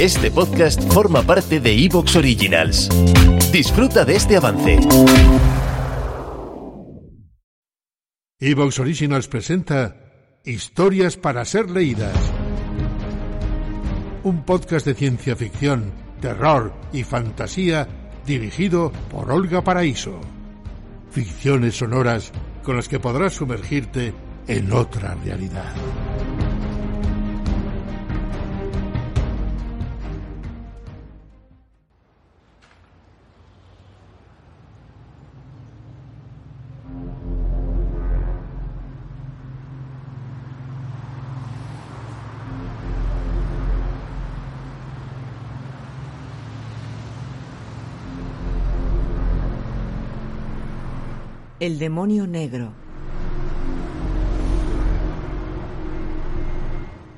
Este podcast forma parte de Evox Originals. Disfruta de este avance. Evox Originals presenta Historias para ser leídas. Un podcast de ciencia ficción, terror y fantasía dirigido por Olga Paraíso. Ficciones sonoras con las que podrás sumergirte en otra realidad. El demonio negro.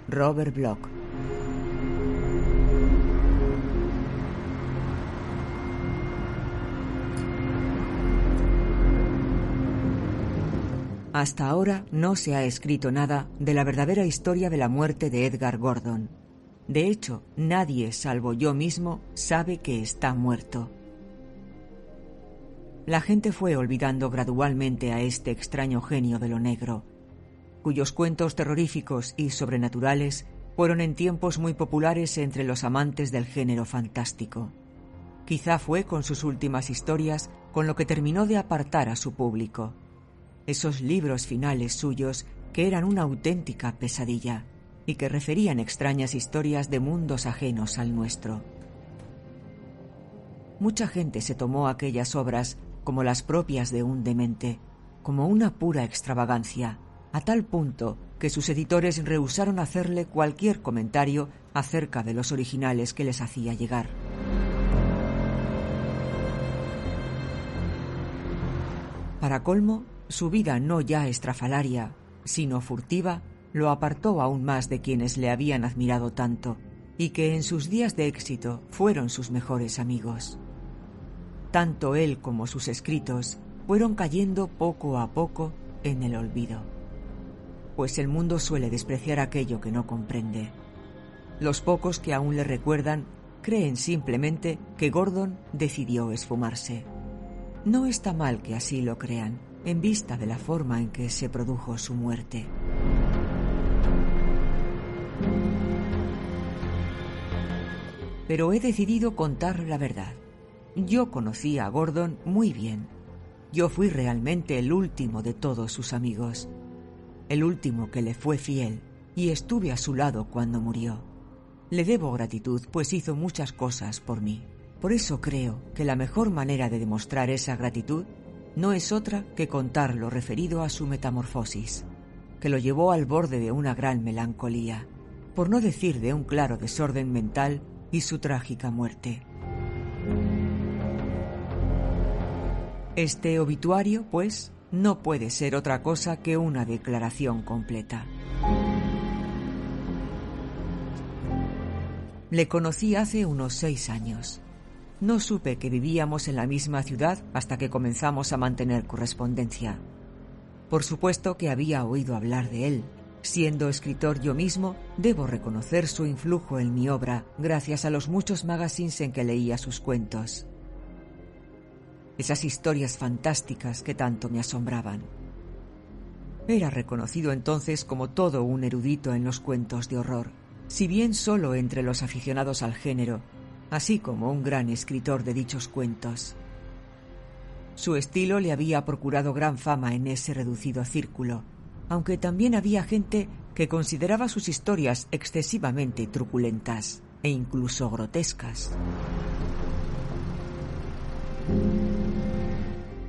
Robert Bloch. Hasta ahora no se ha escrito nada de la verdadera historia de la muerte de Edgar Gordon. De hecho, nadie, salvo yo mismo, sabe que está muerto. La gente fue olvidando gradualmente a este extraño genio de lo negro, cuyos cuentos terroríficos y sobrenaturales fueron en tiempos muy populares entre los amantes del género fantástico. Quizá fue con sus últimas historias con lo que terminó de apartar a su público. Esos libros finales suyos que eran una auténtica pesadilla y que referían extrañas historias de mundos ajenos al nuestro. Mucha gente se tomó aquellas obras como las propias de un demente, como una pura extravagancia, a tal punto que sus editores rehusaron hacerle cualquier comentario acerca de los originales que les hacía llegar. Para colmo, su vida no ya estrafalaria, sino furtiva, lo apartó aún más de quienes le habían admirado tanto y que en sus días de éxito fueron sus mejores amigos. Tanto él como sus escritos fueron cayendo poco a poco en el olvido. Pues el mundo suele despreciar aquello que no comprende. Los pocos que aún le recuerdan creen simplemente que Gordon decidió esfumarse. No está mal que así lo crean, en vista de la forma en que se produjo su muerte. Pero he decidido contar la verdad. Yo conocí a Gordon muy bien. Yo fui realmente el último de todos sus amigos, el último que le fue fiel, y estuve a su lado cuando murió. Le debo gratitud, pues hizo muchas cosas por mí. Por eso creo que la mejor manera de demostrar esa gratitud no es otra que contar lo referido a su metamorfosis, que lo llevó al borde de una gran melancolía, por no decir de un claro desorden mental y su trágica muerte. Este obituario, pues, no puede ser otra cosa que una declaración completa. Le conocí hace unos seis años. No supe que vivíamos en la misma ciudad hasta que comenzamos a mantener correspondencia. Por supuesto que había oído hablar de él. Siendo escritor yo mismo, debo reconocer su influjo en mi obra gracias a los muchos magazines en que leía sus cuentos esas historias fantásticas que tanto me asombraban. Era reconocido entonces como todo un erudito en los cuentos de horror, si bien solo entre los aficionados al género, así como un gran escritor de dichos cuentos. Su estilo le había procurado gran fama en ese reducido círculo, aunque también había gente que consideraba sus historias excesivamente truculentas e incluso grotescas.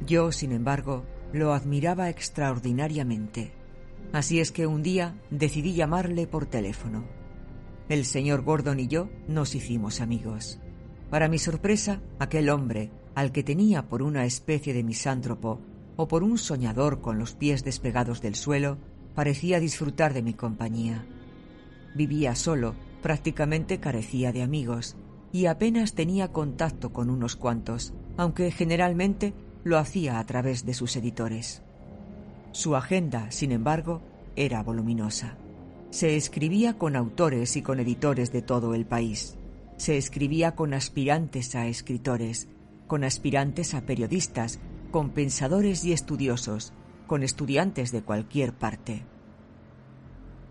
Yo, sin embargo, lo admiraba extraordinariamente. Así es que un día decidí llamarle por teléfono. El señor Gordon y yo nos hicimos amigos. Para mi sorpresa, aquel hombre, al que tenía por una especie de misántropo o por un soñador con los pies despegados del suelo, parecía disfrutar de mi compañía. Vivía solo, prácticamente carecía de amigos, y apenas tenía contacto con unos cuantos, aunque generalmente lo hacía a través de sus editores. Su agenda, sin embargo, era voluminosa. Se escribía con autores y con editores de todo el país. Se escribía con aspirantes a escritores, con aspirantes a periodistas, con pensadores y estudiosos, con estudiantes de cualquier parte.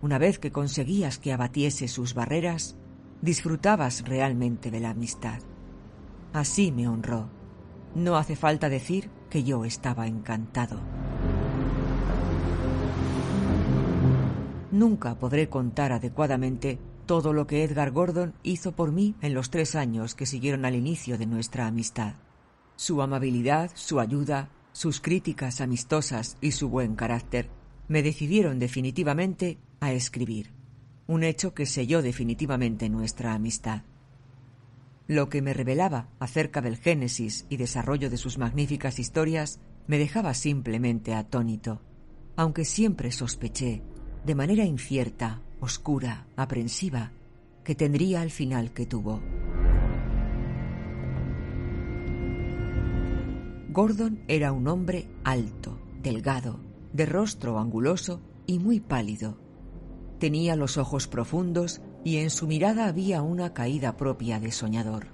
Una vez que conseguías que abatiese sus barreras, disfrutabas realmente de la amistad. Así me honró. No hace falta decir que yo estaba encantado. Nunca podré contar adecuadamente todo lo que Edgar Gordon hizo por mí en los tres años que siguieron al inicio de nuestra amistad. Su amabilidad, su ayuda, sus críticas amistosas y su buen carácter me decidieron definitivamente a escribir, un hecho que selló definitivamente nuestra amistad. Lo que me revelaba acerca del génesis y desarrollo de sus magníficas historias me dejaba simplemente atónito, aunque siempre sospeché, de manera incierta, oscura, aprensiva, que tendría el final que tuvo. Gordon era un hombre alto, delgado, de rostro anguloso y muy pálido. Tenía los ojos profundos y en su mirada había una caída propia de soñador.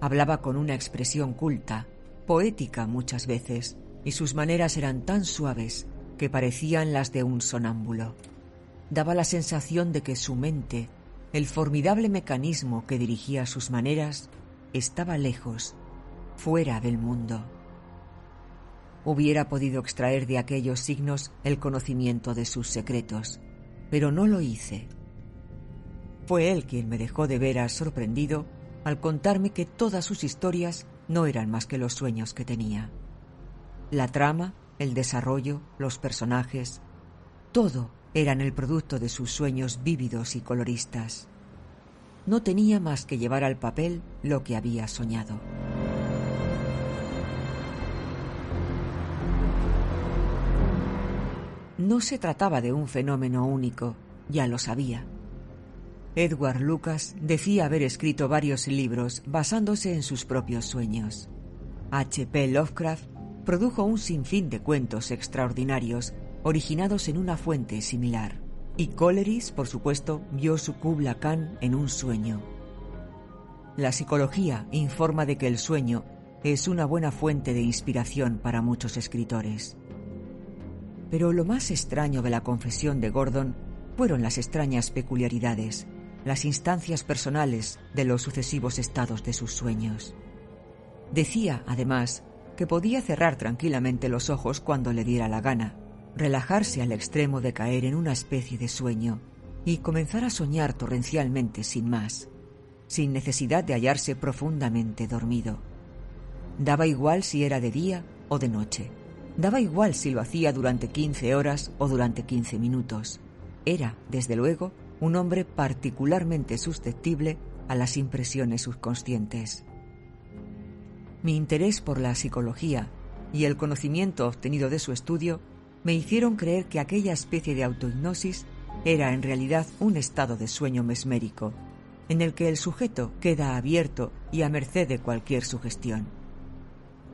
Hablaba con una expresión culta, poética muchas veces, y sus maneras eran tan suaves que parecían las de un sonámbulo. Daba la sensación de que su mente, el formidable mecanismo que dirigía sus maneras, estaba lejos, fuera del mundo. Hubiera podido extraer de aquellos signos el conocimiento de sus secretos, pero no lo hice. Fue él quien me dejó de veras sorprendido al contarme que todas sus historias no eran más que los sueños que tenía. La trama, el desarrollo, los personajes, todo eran el producto de sus sueños vívidos y coloristas. No tenía más que llevar al papel lo que había soñado. No se trataba de un fenómeno único, ya lo sabía. Edward Lucas decía haber escrito varios libros basándose en sus propios sueños. H.P. Lovecraft produjo un sinfín de cuentos extraordinarios originados en una fuente similar. Y Coleridge, por supuesto, vio su Kubla Khan en un sueño. La psicología informa de que el sueño es una buena fuente de inspiración para muchos escritores. Pero lo más extraño de la confesión de Gordon fueron las extrañas peculiaridades, las instancias personales de los sucesivos estados de sus sueños. Decía, además, que podía cerrar tranquilamente los ojos cuando le diera la gana, relajarse al extremo de caer en una especie de sueño y comenzar a soñar torrencialmente sin más, sin necesidad de hallarse profundamente dormido. Daba igual si era de día o de noche. Daba igual si lo hacía durante 15 horas o durante 15 minutos. Era, desde luego, un hombre particularmente susceptible a las impresiones subconscientes. Mi interés por la psicología y el conocimiento obtenido de su estudio me hicieron creer que aquella especie de autohipnosis era en realidad un estado de sueño mesmérico, en el que el sujeto queda abierto y a merced de cualquier sugestión.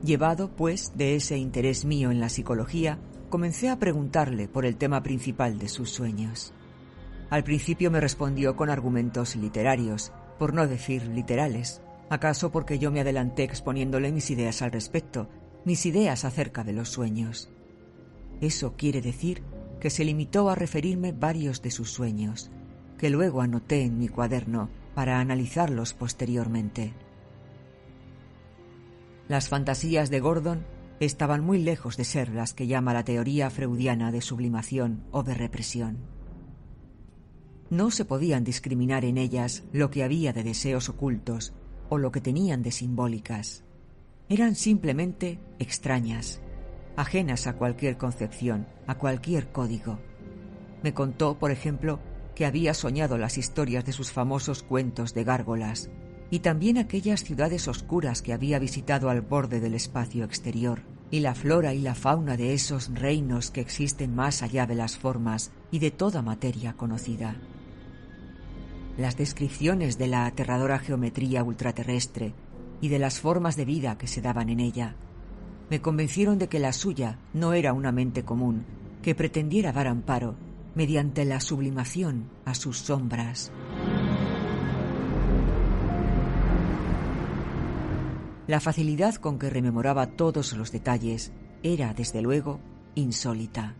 Llevado, pues, de ese interés mío en la psicología, comencé a preguntarle por el tema principal de sus sueños. Al principio me respondió con argumentos literarios, por no decir literales, acaso porque yo me adelanté exponiéndole mis ideas al respecto, mis ideas acerca de los sueños. Eso quiere decir que se limitó a referirme varios de sus sueños, que luego anoté en mi cuaderno para analizarlos posteriormente. Las fantasías de Gordon estaban muy lejos de ser las que llama la teoría freudiana de sublimación o de represión. No se podían discriminar en ellas lo que había de deseos ocultos o lo que tenían de simbólicas. Eran simplemente extrañas, ajenas a cualquier concepción, a cualquier código. Me contó, por ejemplo, que había soñado las historias de sus famosos cuentos de gárgolas, y también aquellas ciudades oscuras que había visitado al borde del espacio exterior, y la flora y la fauna de esos reinos que existen más allá de las formas y de toda materia conocida. Las descripciones de la aterradora geometría ultraterrestre y de las formas de vida que se daban en ella me convencieron de que la suya no era una mente común que pretendiera dar amparo mediante la sublimación a sus sombras. La facilidad con que rememoraba todos los detalles era, desde luego, insólita.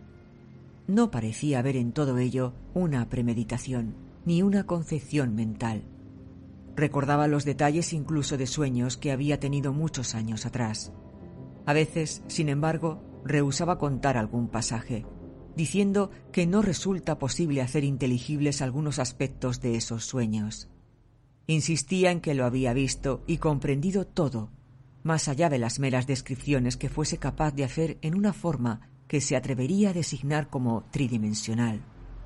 No parecía haber en todo ello una premeditación, ni una concepción mental. Recordaba los detalles incluso de sueños que había tenido muchos años atrás. A veces, sin embargo, rehusaba contar algún pasaje, diciendo que no resulta posible hacer inteligibles algunos aspectos de esos sueños. Insistía en que lo había visto y comprendido todo, más allá de las meras descripciones que fuese capaz de hacer en una forma que se atrevería a designar como tridimensional,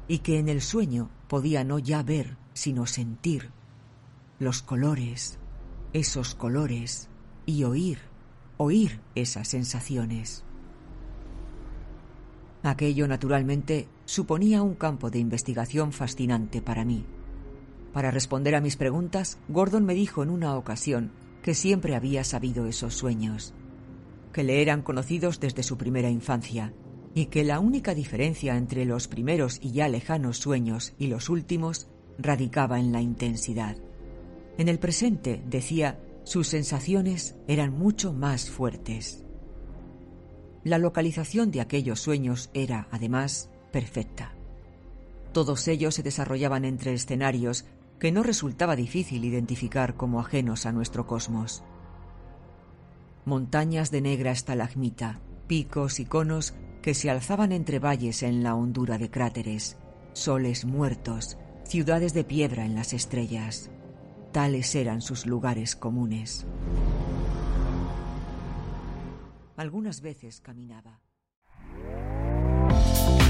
y que en el sueño podía no ya ver, sino sentir los colores, esos colores, y oír, oír esas sensaciones. Aquello, naturalmente, suponía un campo de investigación fascinante para mí. Para responder a mis preguntas, Gordon me dijo en una ocasión que siempre había sabido esos sueños, que le eran conocidos desde su primera infancia, y que la única diferencia entre los primeros y ya lejanos sueños y los últimos radicaba en la intensidad. En el presente, decía, sus sensaciones eran mucho más fuertes. La localización de aquellos sueños era, además, perfecta. Todos ellos se desarrollaban entre escenarios que no resultaba difícil identificar como ajenos a nuestro cosmos. Montañas de negra estalagmita, picos y conos que se alzaban entre valles en la hondura de cráteres, soles muertos, ciudades de piedra en las estrellas. Tales eran sus lugares comunes. Algunas veces caminaba.